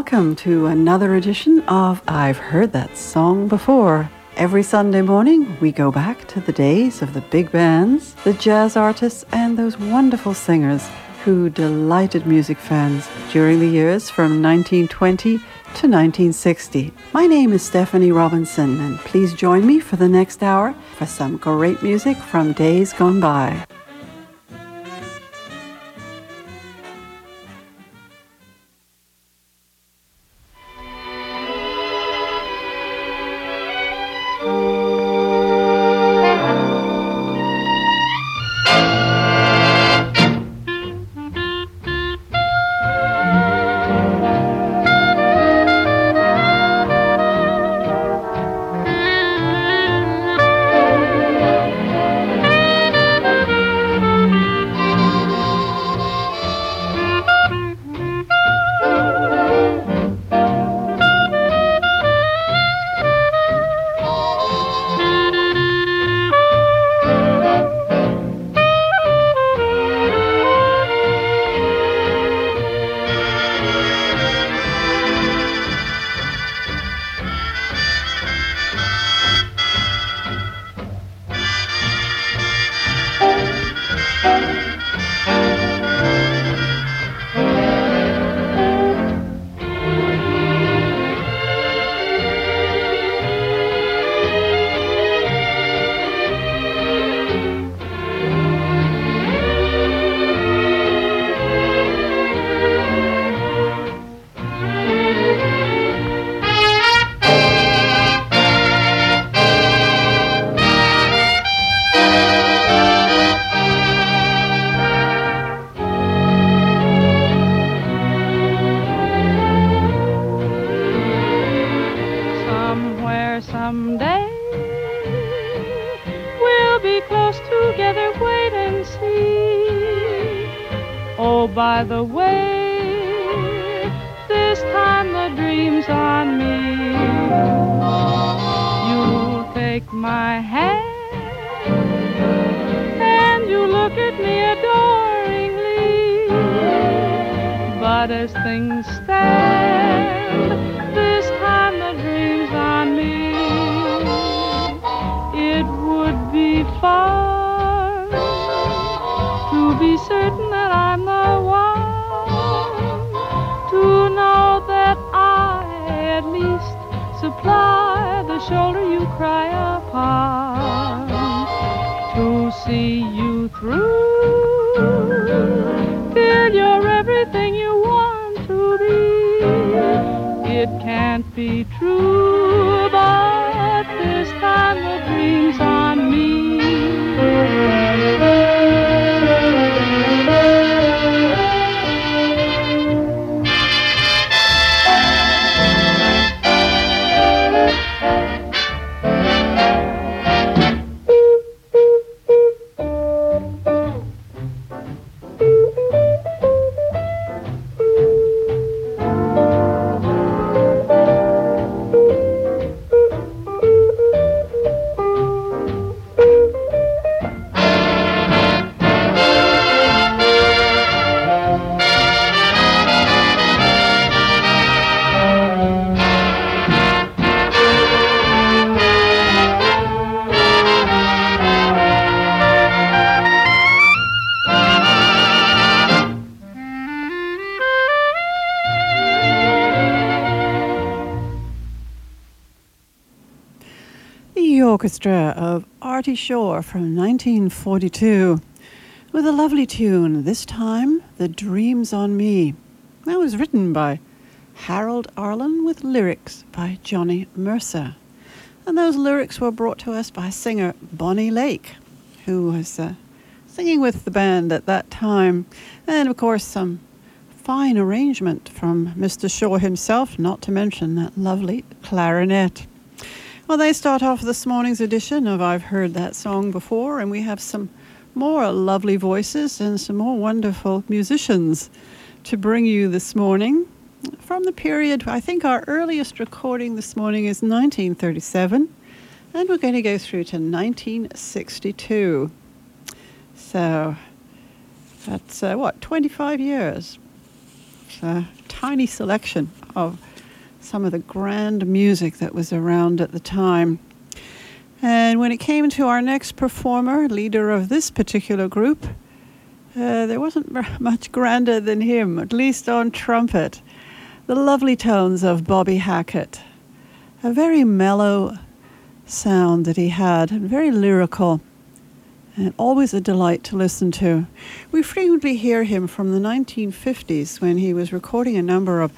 welcome to another edition of I've Heard That Song Before. Every Sunday morning, we go back to the days of the big bands, the jazz artists, and those wonderful singers who delighted music fans during the years from 1920 to 1960. My name is Stephanie Robinson, and please join me for the next hour for some great music from days gone by. Orchestra of Artie Shaw from 1942 with a lovely tune, this time, The Dreams on Me. That was written by Harold Arlen with lyrics by Johnny Mercer. And those lyrics were brought to us by singer Bonnie Lake, who was uh, singing with the band at that time. And of course, some fine arrangement from Mr. Shaw himself, not to mention that lovely clarinet. Well, they start off this morning's edition of I've Heard That Song Before, and we have some more lovely voices and some more wonderful musicians to bring you this morning. From the period, I think our earliest recording this morning is 1937, and we're going to go through to 1962. So that's uh, what, 25 years. It's a tiny selection of some of the grand music that was around at the time. And when it came to our next performer, leader of this particular group, uh, there wasn't much grander than him, at least on trumpet. The lovely tones of Bobby Hackett. A very mellow sound that he had, and very lyrical, and always a delight to listen to. We frequently hear him from the 1950s when he was recording a number of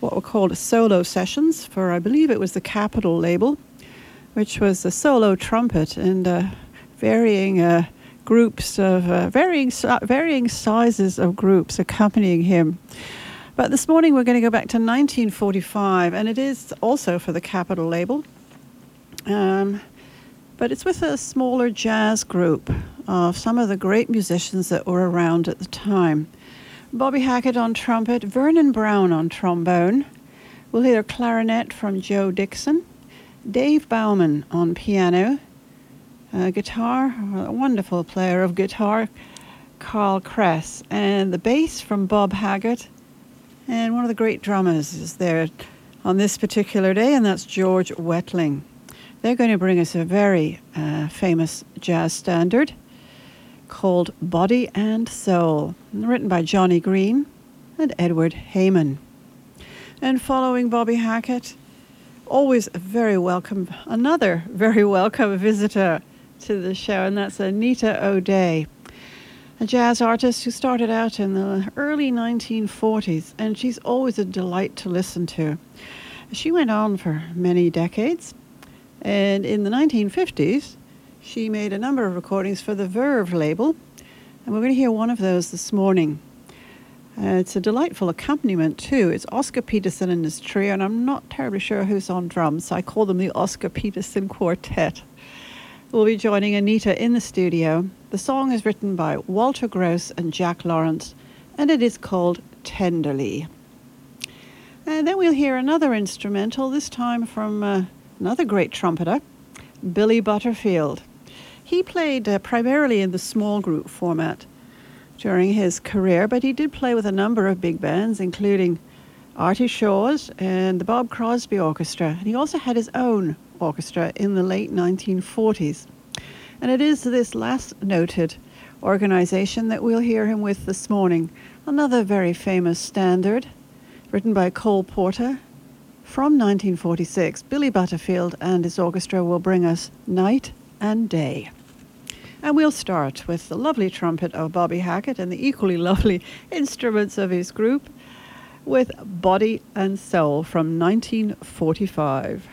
what were called solo sessions for, I believe it was the Capitol label, which was a solo trumpet and uh, varying uh, groups of uh, varying varying sizes of groups accompanying him. But this morning we're going to go back to 1945, and it is also for the Capitol label. Um, but it's with a smaller jazz group of some of the great musicians that were around at the time. Bobby Hackett on trumpet, Vernon Brown on trombone. We'll hear clarinet from Joe Dixon, Dave Bowman on piano, guitar, a wonderful player of guitar, Carl Kress, and the bass from Bob Haggart, and one of the great drummers is there on this particular day, and that's George Wettling. They're going to bring us a very uh, famous jazz standard called Body and Soul, written by Johnny Green and Edward Heyman. And following Bobby Hackett, always a very welcome, another very welcome visitor to the show, and that's Anita O'Day, a jazz artist who started out in the early 1940s, and she's always a delight to listen to. She went on for many decades, and in the 1950s, she made a number of recordings for the Verve label, and we're going to hear one of those this morning. Uh, it's a delightful accompaniment too. It's Oscar Peterson and his trio, and I'm not terribly sure who's on drums, so I call them the Oscar Peterson Quartet. We'll be joining Anita in the studio. The song is written by Walter Gross and Jack Lawrence, and it is called Tenderly. And then we'll hear another instrumental, this time from uh, another great trumpeter, Billy Butterfield. He played uh, primarily in the small group format during his career, but he did play with a number of big bands, including Artie Shaw's and the Bob Crosby Orchestra. And he also had his own orchestra in the late 1940s. And it is this last noted organization that we'll hear him with this morning. Another very famous standard, written by Cole Porter. From 1946, Billy Butterfield and his orchestra will bring us Night and Day. And we'll start with the lovely trumpet of Bobby Hackett and the equally lovely instruments of his group with Body and Soul from 1945.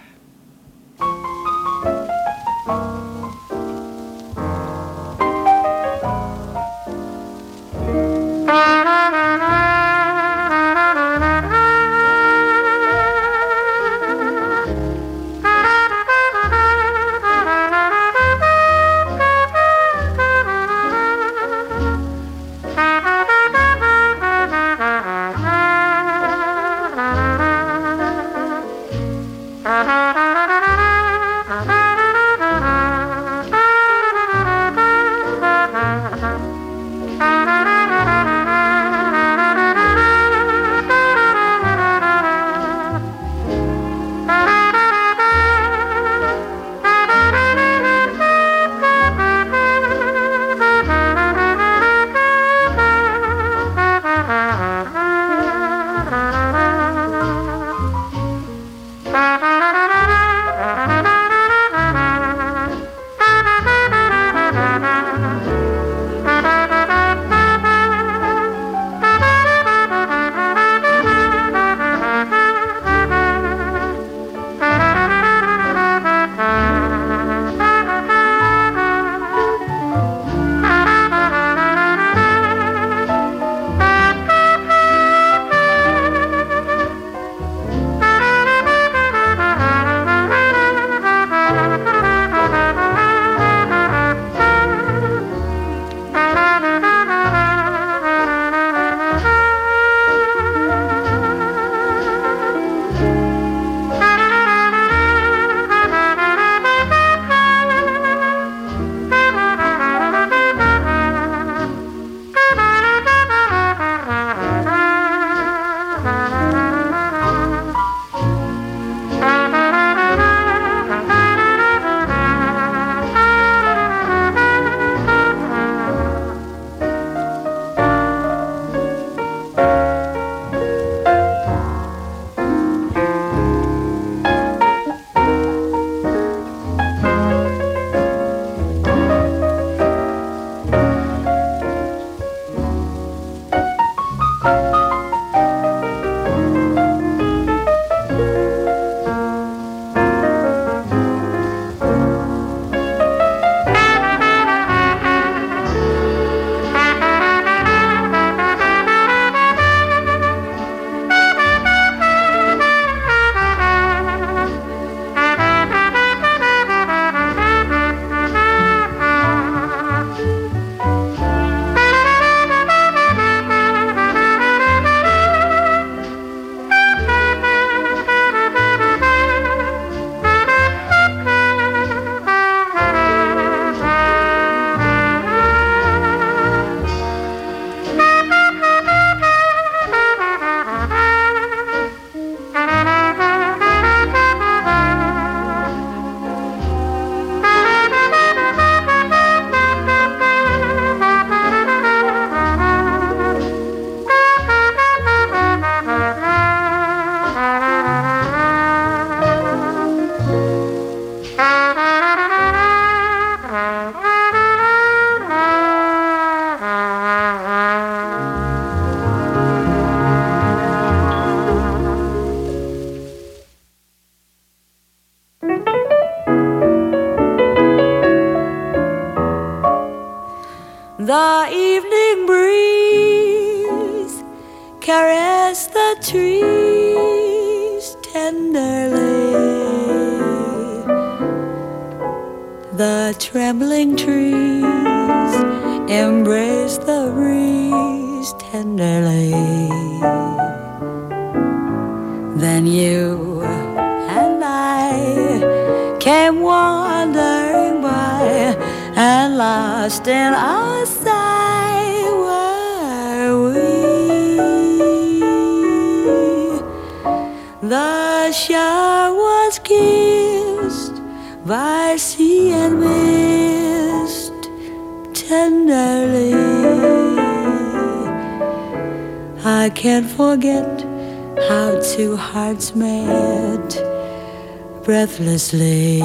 Breathlessly.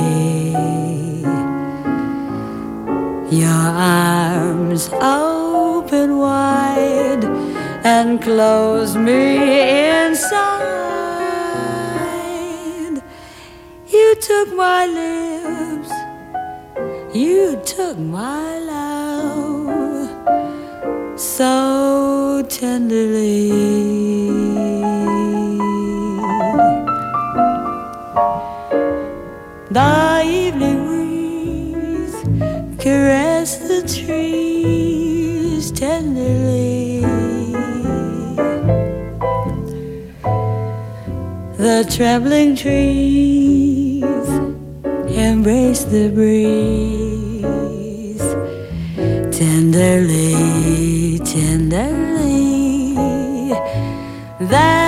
Your arms open wide and close me inside. You took my lips, you took my love so tenderly. The evening breeze caress the trees tenderly. The trembling trees embrace the breeze tenderly, tenderly. Then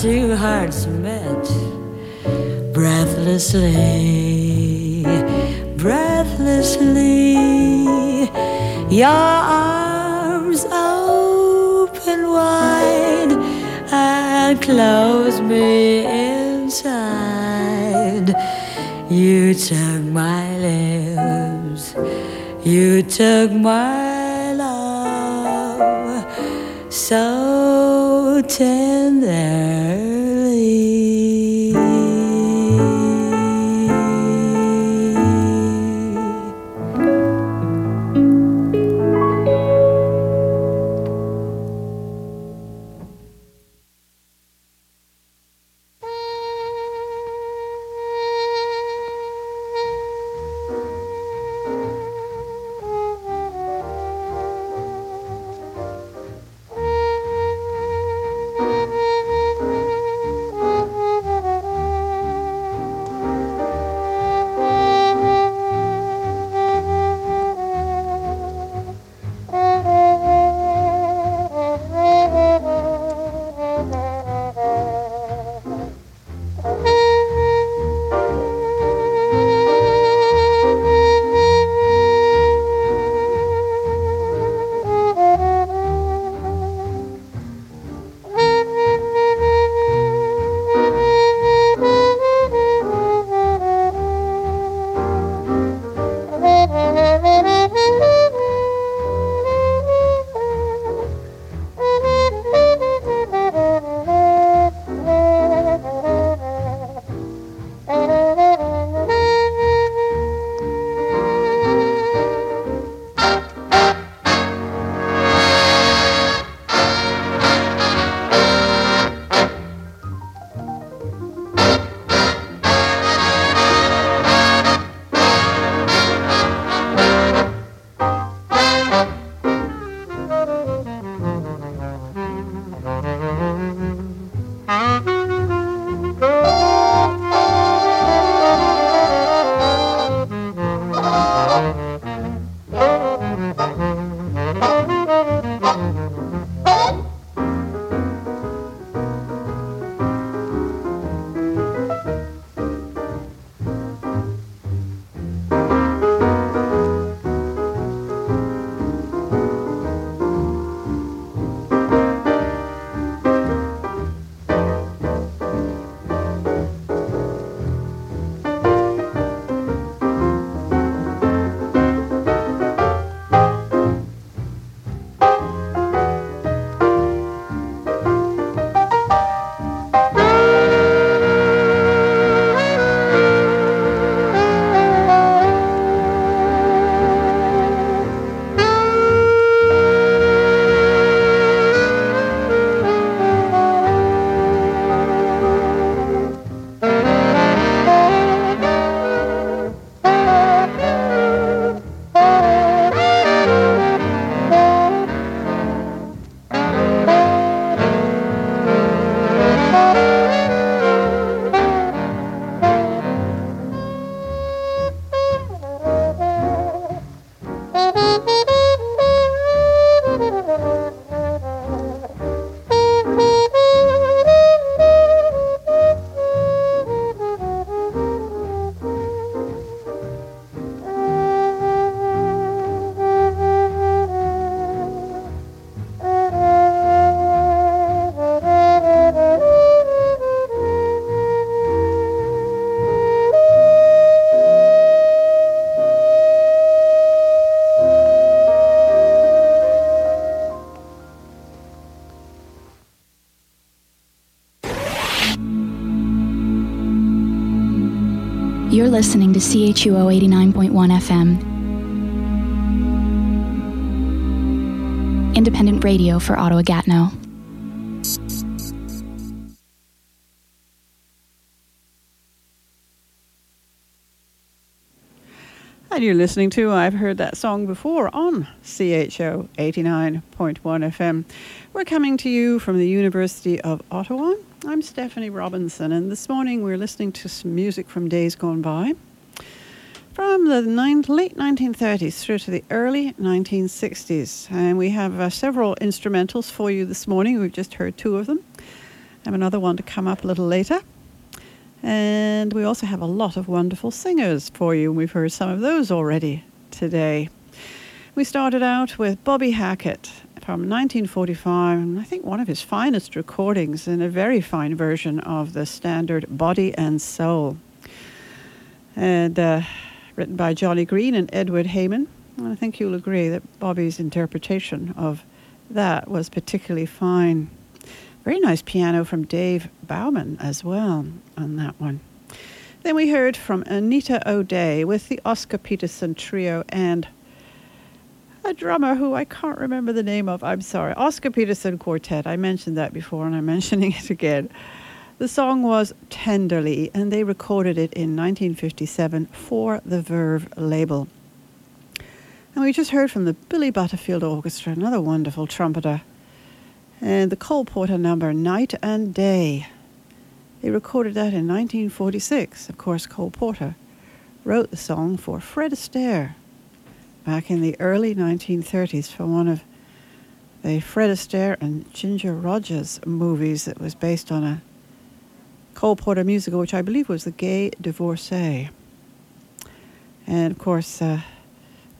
two hearts met breathlessly, breathlessly. Your arms open wide and close me inside. You took my lips, you took my love so tenderly. Listening to CHUO 89.1 FM. Independent radio for Ottawa Gatineau. You're listening to I've Heard That Song Before on CHUO 89.1 FM. We're coming to you from the University of Ottawa I'm Stephanie Robinson, and this morning we're listening to some music from days gone by. From the nine, late 1930s through to the early 1960s. And we have uh, several instrumentals for you this morning. We've just heard two of them. I have another one to come up a little later. And we also have a lot of wonderful singers for you. We've heard some of those already today. We started out with Bobby Hackett from 1945, I think one of his finest recordings and a very fine version of the standard Body and Soul. And uh, written by Johnny Green and Edward Heyman. And I think you'll agree that Bobby's interpretation of that was particularly fine. Very nice piano from Dave Bowman as well on that one. Then we heard from Anita O'Day with the Oscar Peterson Trio and a drummer who I can't remember the name of. I'm sorry. Oscar Peterson Quartet. I mentioned that before and I'm mentioning it again. The song was Tenderly, and they recorded it in 1957 for the Verve label. And we just heard from the Billy Butterfield Orchestra, another wonderful trumpeter, and the Cole Porter number Night and Day. They recorded that in 1946. Of course, Cole Porter wrote the song for Fred Astaire back in the early 1930s for one of the Fred Astaire and Ginger Rogers movies that was based on a Cole Porter musical, which I believe was The Gay Divorcee. And of course, uh,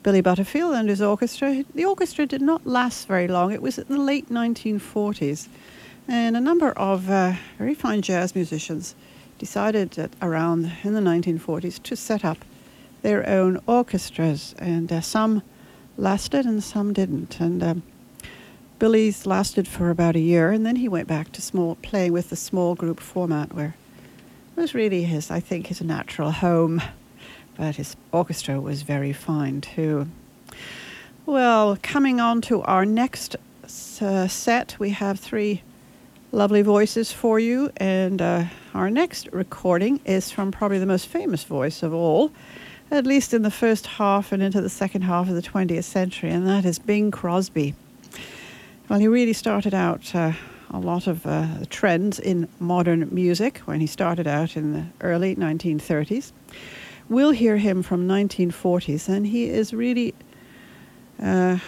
Billy Butterfield and his orchestra. The orchestra did not last very long. It was in the late 1940s. And a number of uh, very fine jazz musicians decided that around in the 1940s to set up their own orchestras, and uh, some lasted and some didn't. And um, Billy's lasted for about a year, and then he went back to small playing with the small group format, where it was really his, I think, his natural home. But his orchestra was very fine too. Well, coming on to our next uh, set, we have three lovely voices for you, and uh, our next recording is from probably the most famous voice of all at least in the first half and into the second half of the 20th century, and that is Bing Crosby. Well, he really started out uh, a lot of uh, trends in modern music when he started out in the early 1930s. We'll hear him from 1940s, and he is really uh,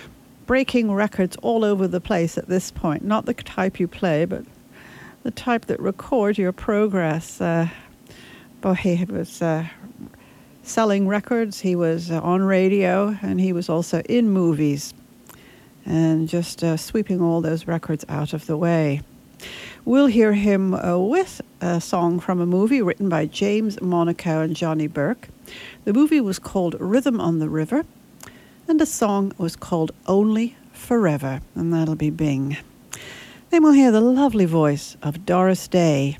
breaking records all over the place at this point. Not the type you play, but the type that record your progress. Uh, but he was uh, selling records, he was uh, on radio, and he was also in movies, and just uh, sweeping all those records out of the way. We'll hear him uh, with a song from a movie written by James Monaco and Johnny Burke. The movie was called Rhythm on the River, and the song was called Only Forever, and that'll be Bing. Then we'll hear the lovely voice of Doris Day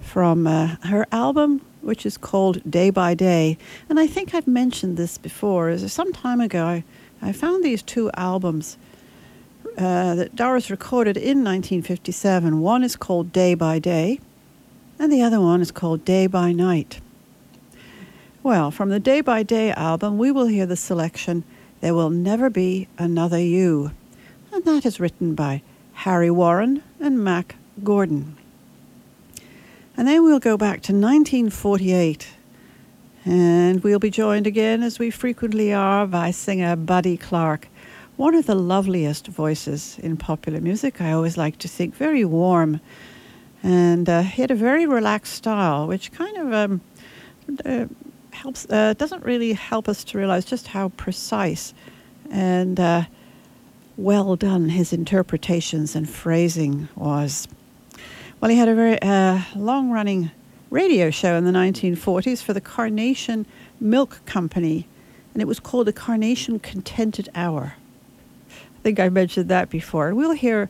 from uh, her album which is called Day by Day. And I think I've mentioned this before. Some time ago, I, I found these two albums uh, that Doris recorded in 1957. One is called Day by Day, and the other one is called Day by Night. Well, from the Day by Day album, we will hear the selection There Will Never Be Another You. And that is written by Harry Warren and Mack Gordon. And then we'll go back to 1948. And we'll be joined again, as we frequently are, by singer Buddy Clark, one of the loveliest voices in popular music. I always like to think very warm. And uh, he had a very relaxed style, which kind of um, uh, helps, uh, doesn't really help us to realize just how precise and uh, well done his interpretations and phrasing was. Well, he had a very uh, long running radio show in the 1940s for the Carnation Milk Company, and it was called the Carnation Contented Hour. I think I mentioned that before. We'll hear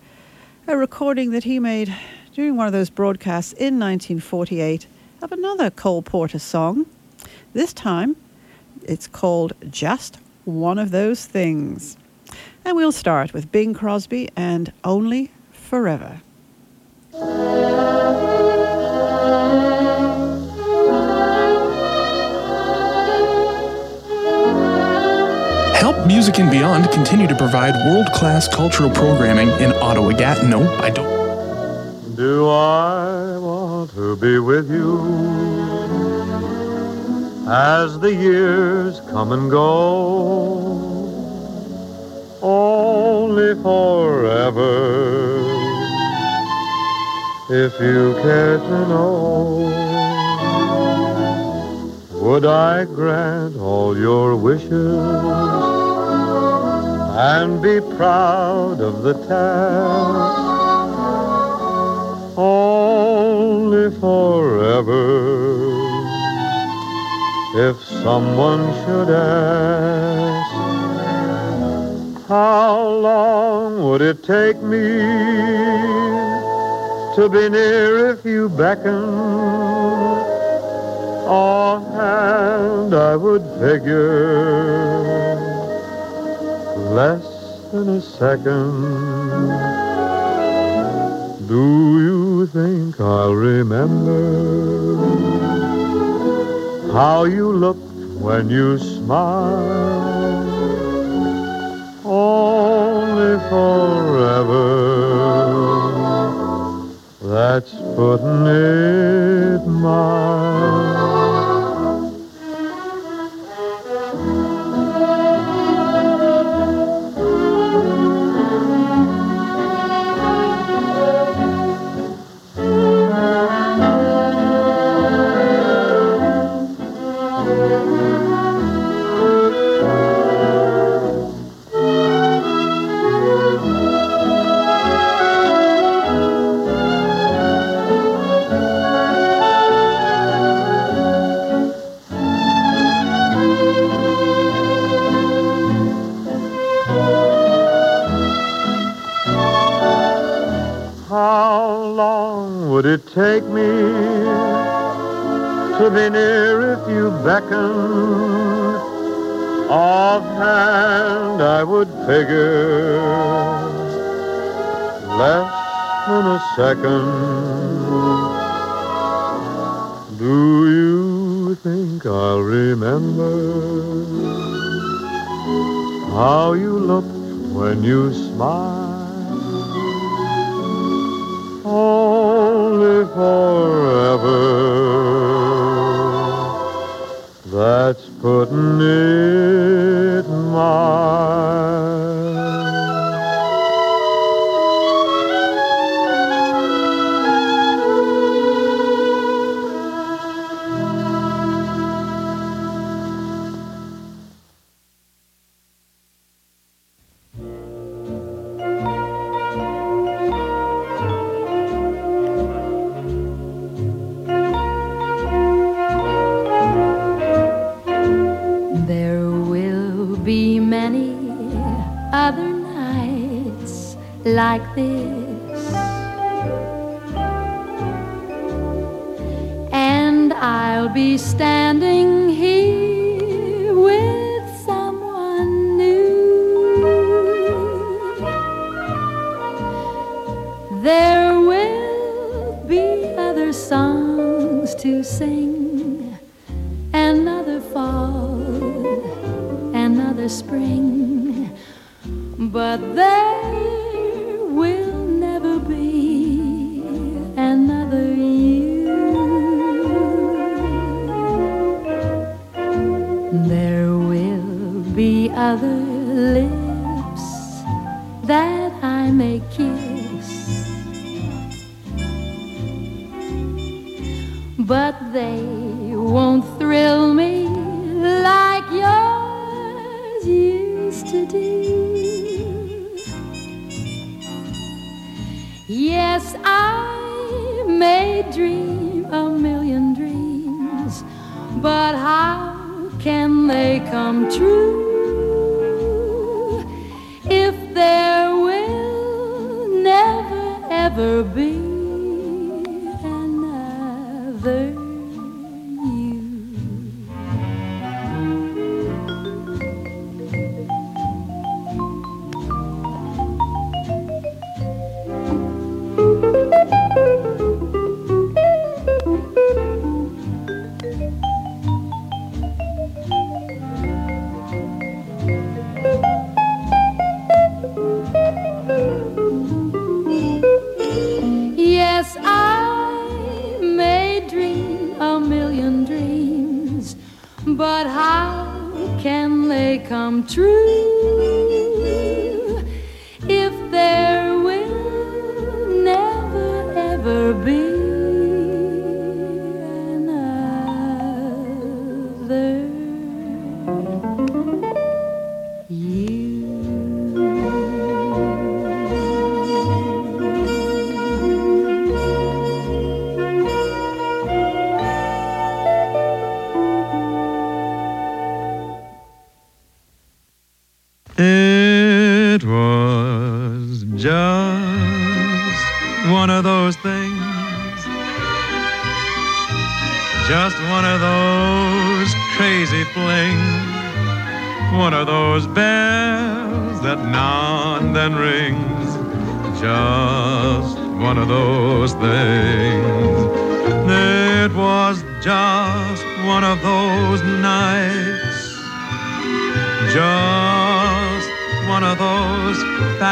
a recording that he made during one of those broadcasts in 1948 of another Cole Porter song. This time, it's called Just One of Those Things. And we'll start with Bing Crosby and Only Forever. Music and Beyond continue to provide world class cultural programming in Ottawa Gatineau by don't. Do I want to be with you as the years come and go? Only forever, if you care to know. Would I grant all your wishes? And be proud of the task. Only forever. If someone should ask, how long would it take me to be near if you beckon? Offhand, I would figure less than a second. Do you think I'll remember how you looked when you smiled? Only forever. That's putting it mild. It take me to be near if you beckoned? Offhand, I would figure less than a second. Do you think I'll remember how you looked when you smiled? Forever. That's putting it Yes, I may dream a million dreams, but how can they come true if there will never ever be?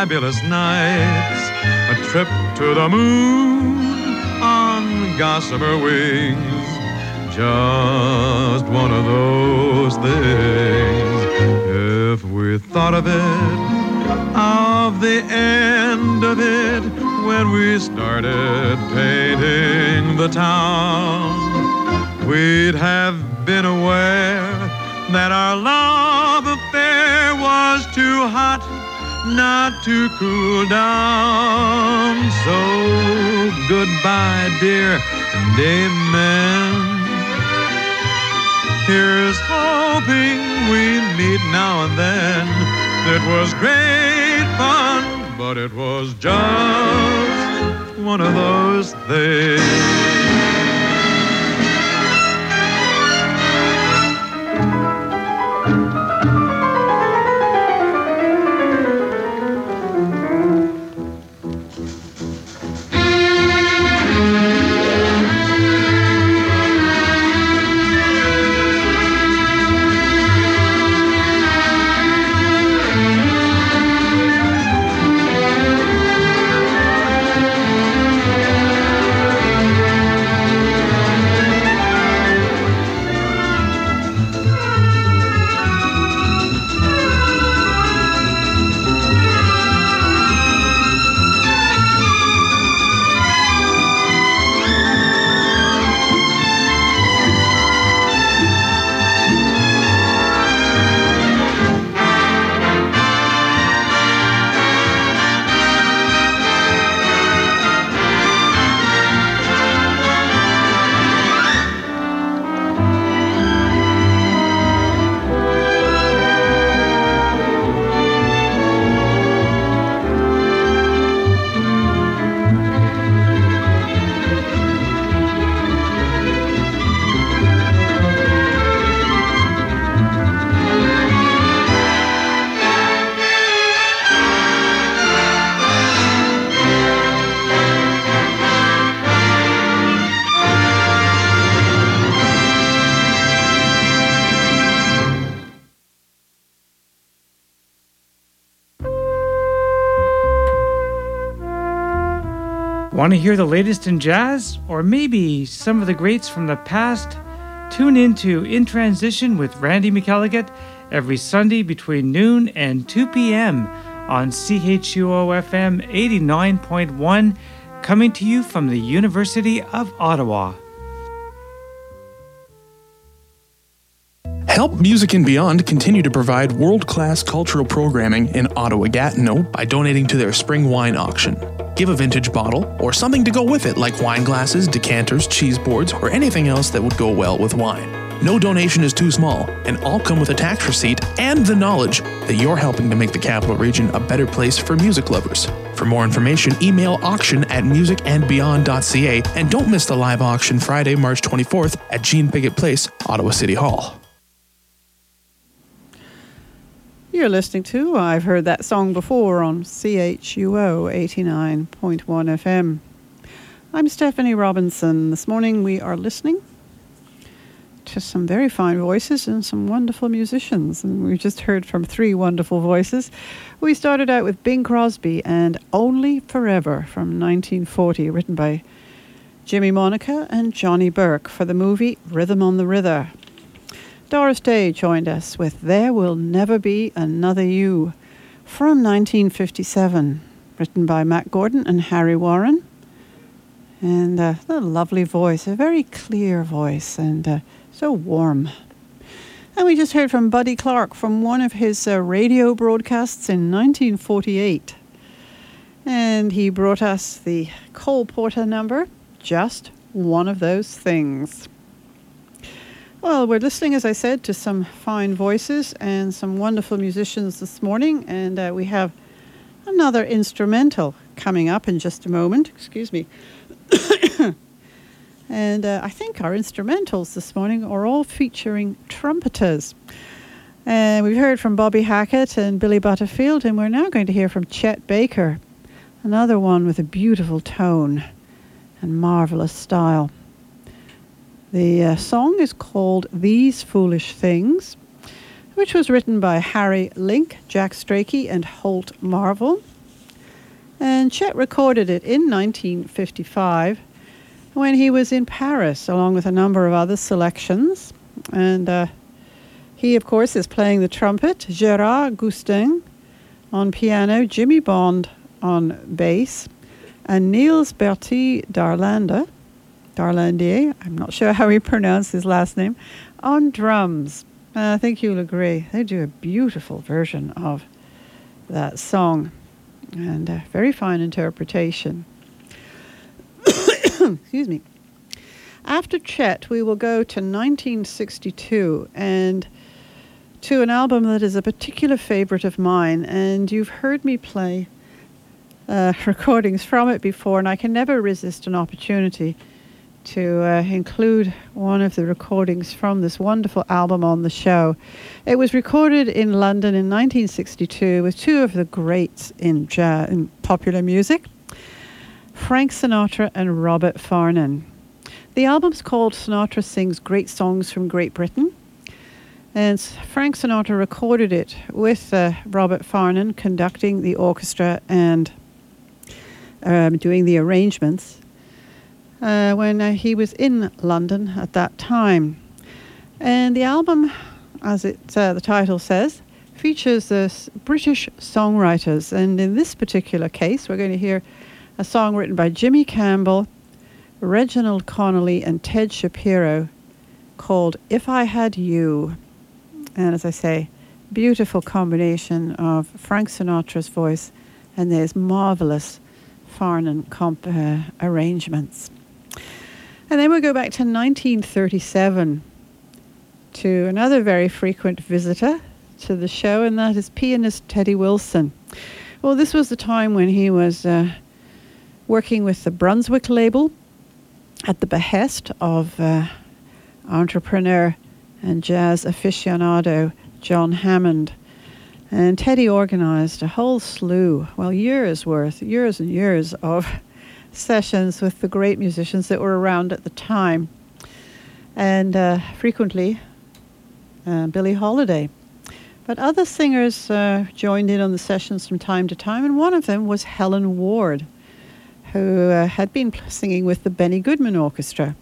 Fabulous nights. A trip to the moon on gossamer wings. Just one of those things. If we thought of it, of the end of it, when we started painting the town, we'd have been aware that our love was too hot not to cool down. So goodbye, dear, and amen. Here's hoping we meet now and then. It was great fun, but it was just one of those things. Want to hear the latest in jazz? Or maybe some of the greats from the past? Tune in to In Transition with Randy McElligott every Sunday between noon and 2 p.m. on CHUO FM 89.1, coming to you from the University of Ottawa. Help Music and Beyond continue to provide world class cultural programming in Ottawa Gatineau by donating to their spring wine auction. Give a vintage bottle or something to go with it, like wine glasses, decanters, cheese boards, or anything else that would go well with wine. No donation is too small, and all come with a tax receipt and the knowledge that you're helping to make the capital region a better place for music lovers. For more information, email auction at musicandbeyond.ca and don't miss the live auction Friday, March 24th at Jean Pigott Place, Ottawa City Hall. You're listening to I've Heard That Song Before on CHUO 89.1 FM. I'm Stephanie Robinson. This morning we are listening to some very fine voices and some wonderful musicians. And we just heard from three wonderful voices. We started out with Bing Crosby and Only Forever from 1940, written by Jimmy Monaco and Johnny Burke for the movie Rhythm on the River. Doris Day joined us with There Will Never Be Another You from 1957, written by Mack Gordon and Harry Warren. And uh, a lovely voice, a very clear voice, and uh, so warm. And we just heard from Buddy Clark from one of his uh, radio broadcasts in 1948. And he brought us the Cole Porter number, Just One of Those Things. Well, we're listening, as I said, to some fine voices and some wonderful musicians this morning, and uh, we have another instrumental coming up in just a moment. Excuse me. and uh, I think our instrumentals this morning are all featuring trumpeters. And we've heard from Bobby Hackett and Billy Butterfield, and we're now going to hear from Chet Baker, another one with a beautiful tone and marvelous style. The uh, song is called These Foolish Things, which was written by Harry Link, Jack Strachey, and Holt Marvell. And Chet recorded it in 1955 when he was in Paris, along with a number of other selections. And uh, he, of course, is playing the trumpet, Gerard Gustin on piano, Jimmy Bond on bass, and Nils Bertil Dahlander Darlandier, I'm not sure how he pronounced his last name, on drums. Uh, I think you'll agree. They do a beautiful version of that song and a very fine interpretation. Excuse me. After Chet, we will go to 1962 and to an album that is a particular favorite of mine, and you've heard me play uh, recordings from it before, and I can never resist an opportunity to uh, include one of the recordings from this wonderful album on the show. It was recorded in London in 1962 with two of the greats in, jazz, in popular music, Frank Sinatra and Robert Farnon. The album's called Sinatra Sings Great Songs from Great Britain. And Frank Sinatra recorded it with uh, Robert Farnon conducting the orchestra and um, doing the arrangements uh, when uh, he was in London at that time. And the album, as it, uh, the title says, features British songwriters. And in this particular case, we're going to hear a song written by Jimmy Campbell, Reginald Connelly, and Ted Shapiro called If I Had You. And as I say, beautiful combination of Frank Sinatra's voice and there's marvelous Farnon comp uh, arrangements. And then we go back to 1937 to another very frequent visitor to the show, and that is pianist Teddy Wilson. Well, this was the time when he was uh, working with the Brunswick label at the behest of uh, entrepreneur and jazz aficionado John Hammond. And Teddy organized a whole slew, well, years worth, years and years of sessions with the great musicians that were around at the time, and uh, frequently uh, Billie Holiday. But other singers uh, joined in on the sessions from time to time, and one of them was Helen Ward, who uh, had been singing with the Benny Goodman Orchestra.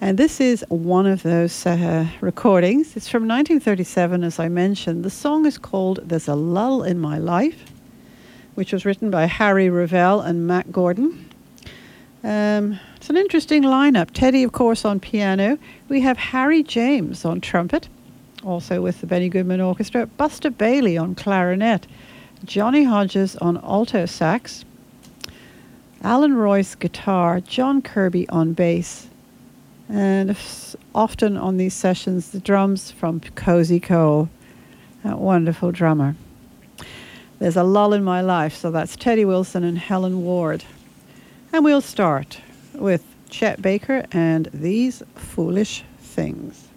And this is one of those uh, recordings. It's from 1937, as I mentioned. The song is called There's a Lull in My Life which was written by Harry Revel and Mack Gordon. Um, it's an interesting lineup. Teddy, of course, on piano. We have Harry James on trumpet, also with the Benny Goodman Orchestra, Buster Bailey on clarinet, Johnny Hodges on alto sax, Allan Reuss guitar, John Kirby on bass, and often on these sessions, the drums from Cozy Cole, that wonderful drummer. There's a lull in my life, so that's Teddy Wilson and Helen Ward. And we'll start with Chet Baker and These Foolish Things.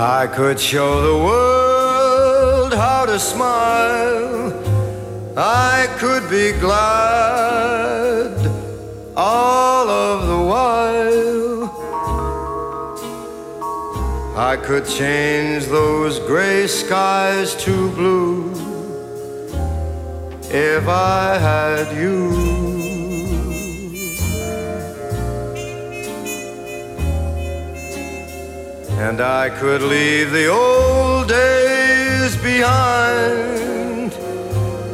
I could show the world how to smile. I could be glad all of the while. I could change those gray skies to blue if I had you. And I could leave the old days behind,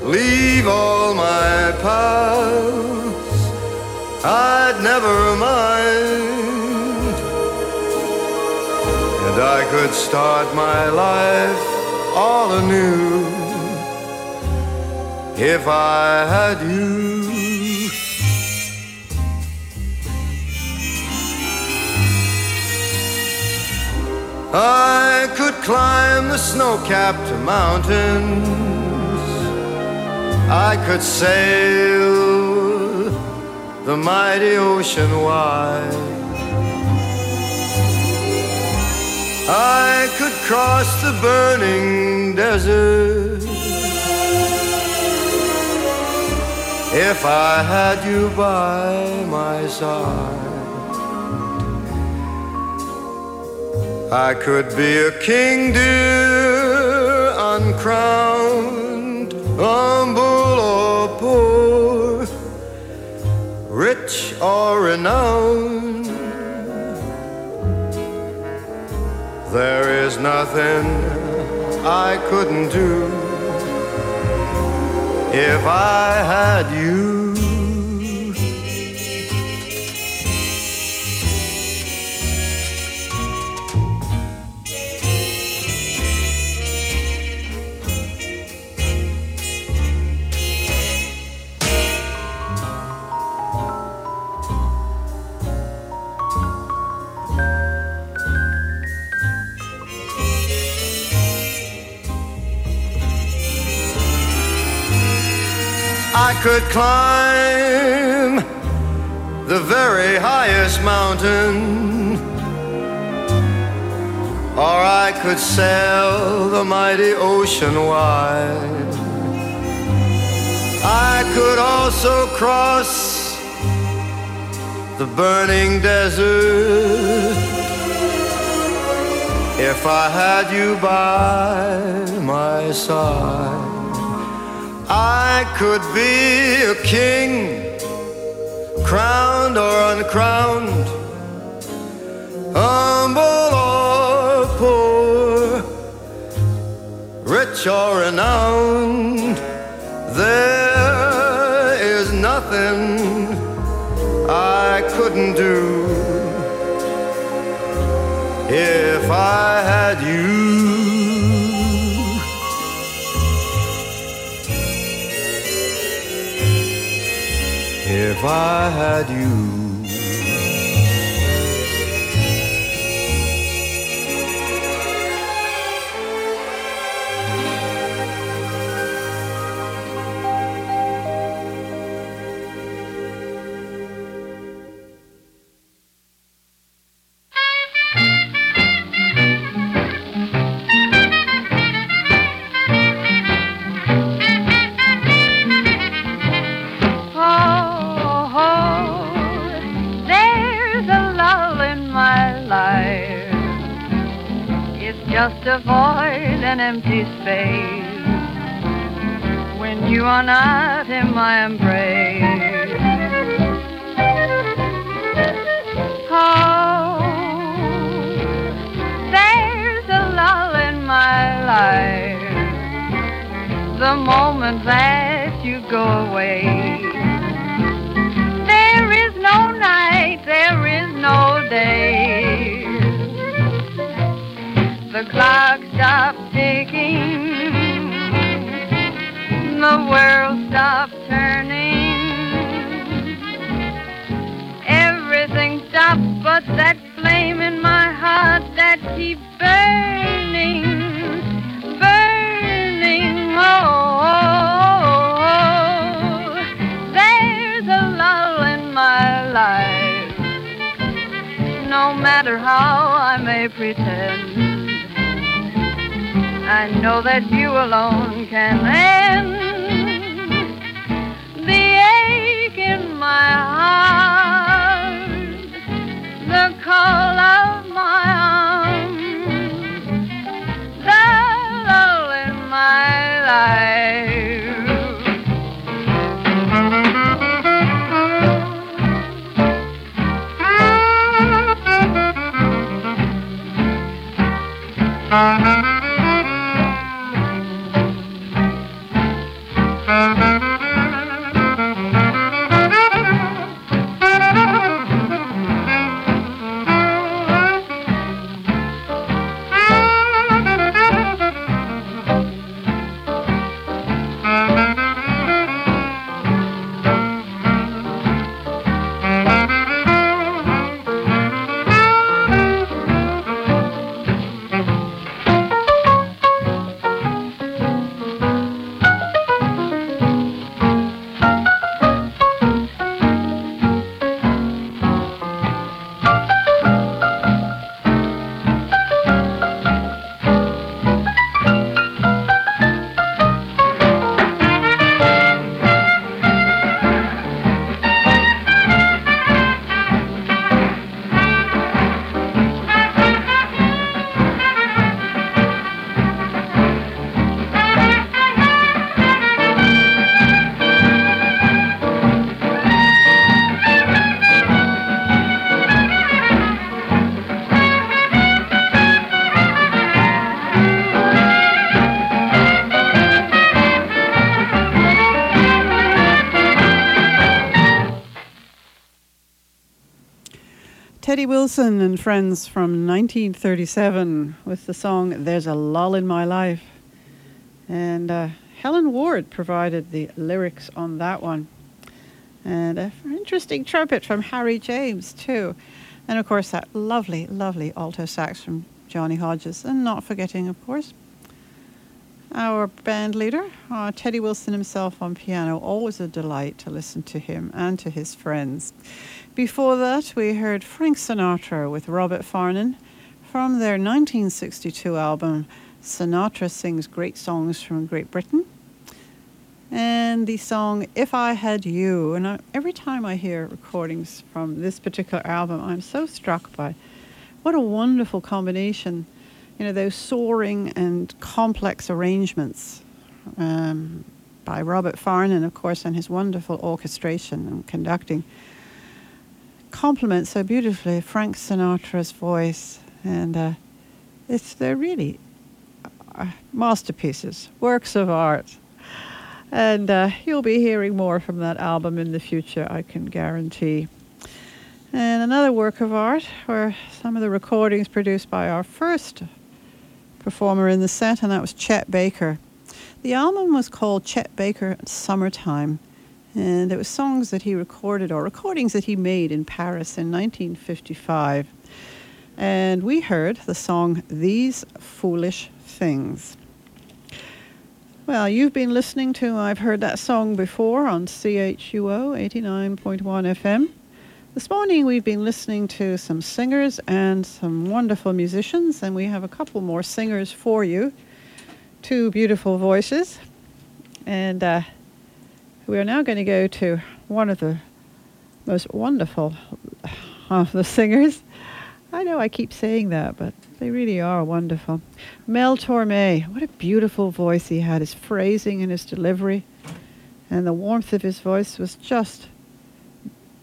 leave all my past, I'd never mind. And I could start my life all anew if I had you. I could climb the snow-capped mountains. I could sail the mighty ocean wide. I could cross the burning desert if I had you by my side. I could be a king, dear, uncrowned, humble or poor, rich or renowned. There is nothing I couldn't do if I had you. Could climb the very highest mountain, or I could sail the mighty ocean wide. I could also cross the burning desert if I had you by my side. I could be a king, crowned or uncrowned, humble or poor, rich or renowned. There is nothing I couldn't do if I had you. I had you. Away. How I may pretend. I know that you alone can end the ache in my heart, the call of Teddy Wilson and Friends from 1937 with the song There's a Lull in My Life. And uh, Helen Ward provided the lyrics on that one. And an interesting trumpet from Harry James, too. And of course, that lovely, lovely alto sax from Johnny Hodges. And not forgetting, of course, our band leader, uh, Teddy Wilson himself on piano. Always a delight to listen to him and to his friends. Before that, we heard Frank Sinatra with Robert Farnon from their 1962 album Sinatra Sings Great Songs from Great Britain. And the song If I Had You. And I, every time I hear recordings from this particular album, I'm so struck by what a wonderful combination. You know, those soaring and complex arrangements um, by Robert Farnon, of course, and his wonderful orchestration and conducting complement so beautifully Frank Sinatra's voice, and uh, it's they're really uh, masterpieces, works of art. And uh, you'll be hearing more from that album in the future, I can guarantee. And another work of art were some of the recordings produced by our first performer in the set, and that was Chet Baker. The album was called Chet Baker Summertime. And it was songs that he recorded or recordings that he made in Paris in 1955. And we heard the song These Foolish Things. Well, you've been listening to I've Heard That Song Before on CHUO 89.1 FM. This morning we've been listening to some singers and some wonderful musicians, and we have a couple more singers for you. Two beautiful voices. And uh, we are now going to go to one of the most wonderful of the singers. I know I keep saying that, but they really are wonderful. Mel Torme, what a beautiful voice he had. His phrasing and his delivery and the warmth of his voice was just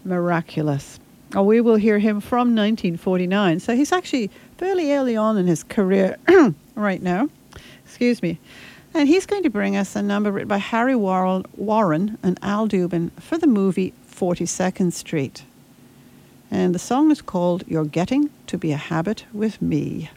miraculous. Oh, we will hear him from 1949. So he's actually fairly early on in his career right now. Excuse me. And he's going to bring us a number written by Harry Warren and Al Dubin for the movie 42nd Street. And the song is called You're Getting to Be a Habit with Me.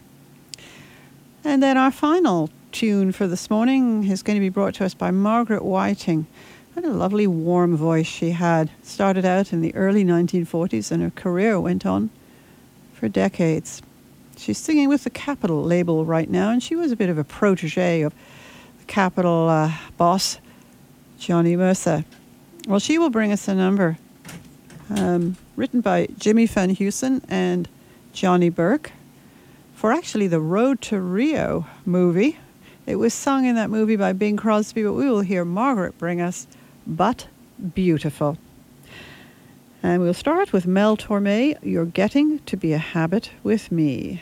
And then our final tune for this morning is going to be brought to us by Margaret Whiting. What a lovely warm voice she had. Started out in the early 1940s and her career went on for decades. She's singing with the Capitol label right now, and she was a bit of a protege of Capitol uh, boss, Johnny Mercer. Well, she will bring us a number um, written by Jimmy Van Heusen and Johnny Burke for actually the Road to Rio movie. It was sung in that movie by Bing Crosby, but we will hear Margaret bring us But Beautiful. And we'll start with Mel Torme, You're Getting to Be a Habit with Me.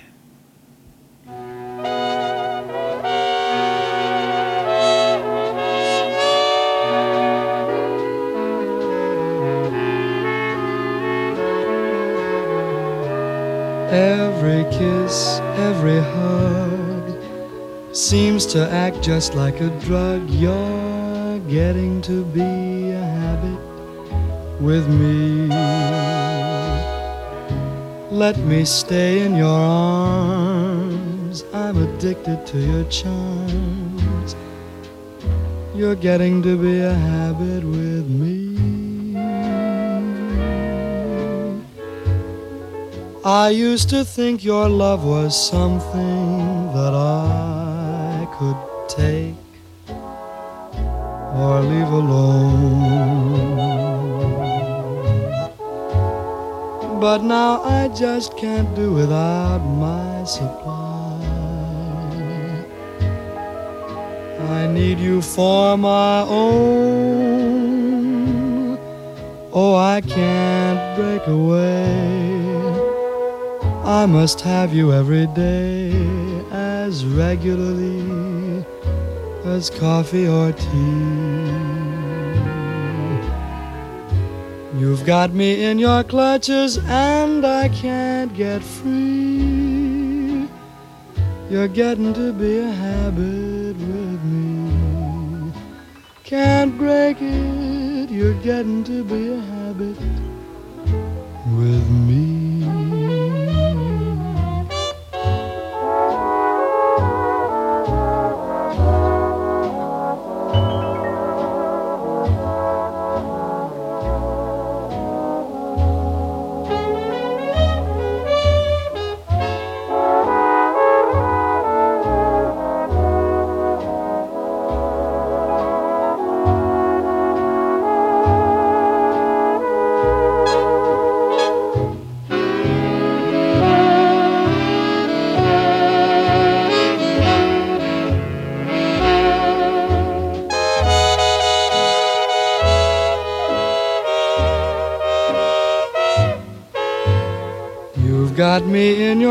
Every kiss, every hug seems to act just like a drug. You're getting to be a habit with me. Let me stay in your arms. I'm addicted to your charms. You're getting to be a habit with me. I used to think your love was something that I could take or leave alone. But now I just can't do without my supply. I need you for my own. Oh, I can't break away. I must have you every day as regularly as coffee or tea. You've got me in your clutches and I can't get free. You're getting to be a habit with me. Can't break it, you're getting to be a habit with me.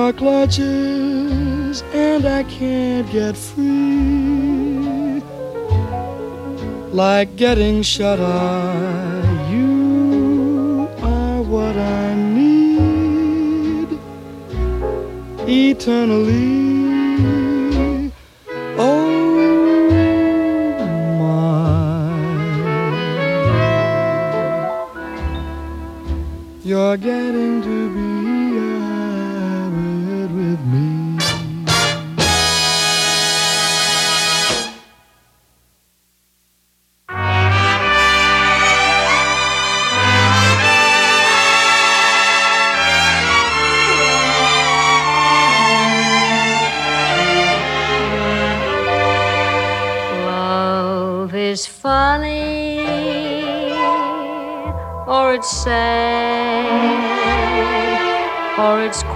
Your clutches and I can't get free. Like getting shut eye, you are what I need eternally.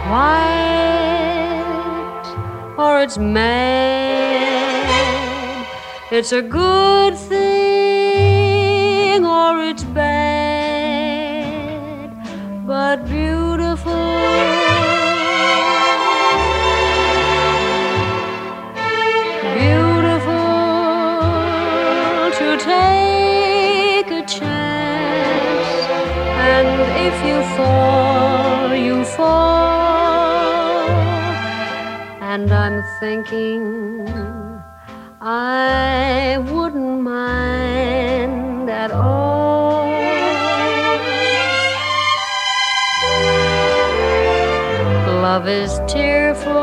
Quiet, or it's mad. It's a good thing, or it's bad, but beautiful. beautiful to take a chance. And if you fall, And I'm thinking I wouldn't mind at all. Love is tearful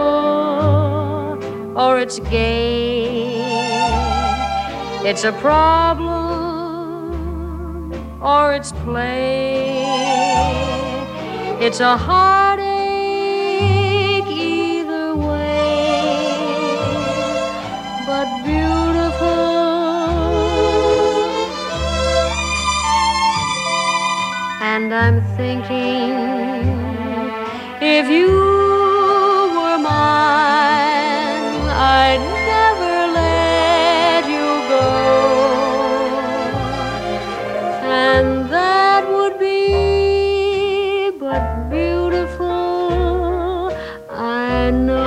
or it's gay. It's a problem or it's play. It's a heartache I'm thinking if you were mine, I'd never let you go. And that would be but beautiful, I know.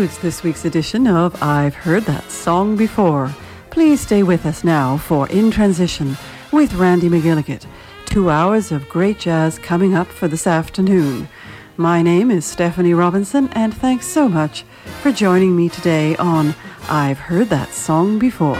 Concludes this week's edition of I've Heard That Song Before. Please stay with us now for In Transition with Randy McGilligan. Two hours of great jazz coming up for this afternoon. My name is Stephanie Robinson, and thanks so much for joining me today on I've Heard That Song Before.